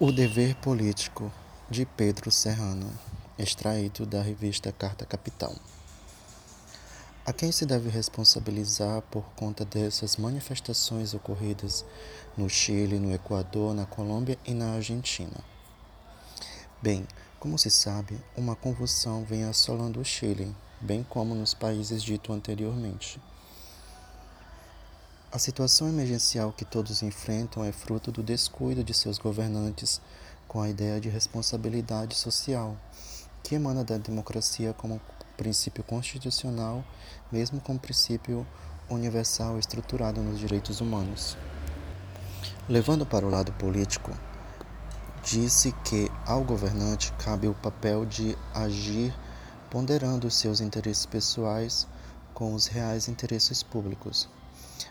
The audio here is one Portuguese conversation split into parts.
O Dever Político, de Pedro Serrano, extraído da revista Carta Capital. A quem se deve responsabilizar por conta dessas manifestações ocorridas no Chile, no Equador, na Colômbia e na Argentina? Bem, como se sabe, uma convulsão vem assolando o Chile, bem como nos países dito anteriormente. A situação emergencial que todos enfrentam é fruto do descuido de seus governantes com a ideia de responsabilidade social, que emana da democracia como princípio constitucional, mesmo como princípio universal estruturado nos direitos humanos. Levando para o lado político, disse que ao governante cabe o papel de agir ponderando seus interesses pessoais com os reais interesses públicos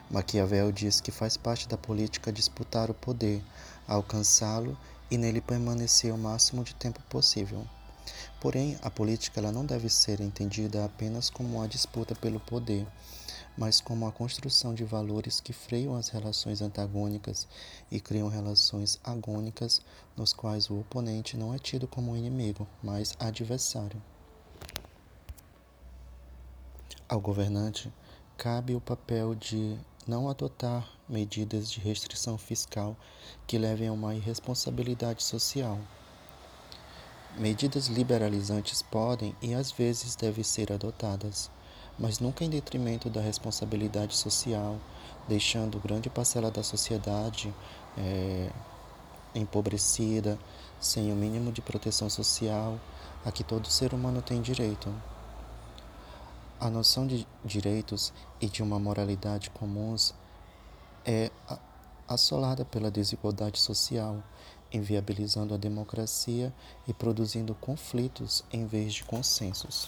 Maquiavel diz que faz parte da política disputar o poder, alcançá-lo e nele permanecer o máximo de tempo possível. Porém, a política ela não deve ser entendida apenas como a disputa pelo poder, mas como a construção de valores que freiam as relações antagônicas e criam relações agônicas nos quais o oponente não é tido como inimigo, mas adversário. Ao governante, cabe o papel de não adotar medidas de restrição fiscal que levem a uma irresponsabilidade social. Medidas liberalizantes podem e às vezes devem ser adotadas, mas nunca em detrimento da responsabilidade social, deixando grande parcela da sociedade é, empobrecida, sem o mínimo de proteção social a que todo ser humano tem direito. A noção de direitos e de uma moralidade comuns é assolada pela desigualdade social, inviabilizando a democracia e produzindo conflitos em vez de consensos.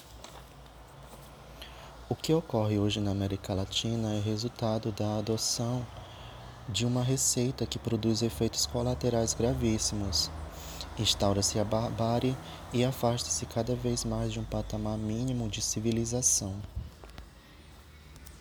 O que ocorre hoje na América Latina é resultado da adoção de uma receita que produz efeitos colaterais gravíssimos instaura-se a barbárie e afasta-se cada vez mais de um patamar mínimo de civilização.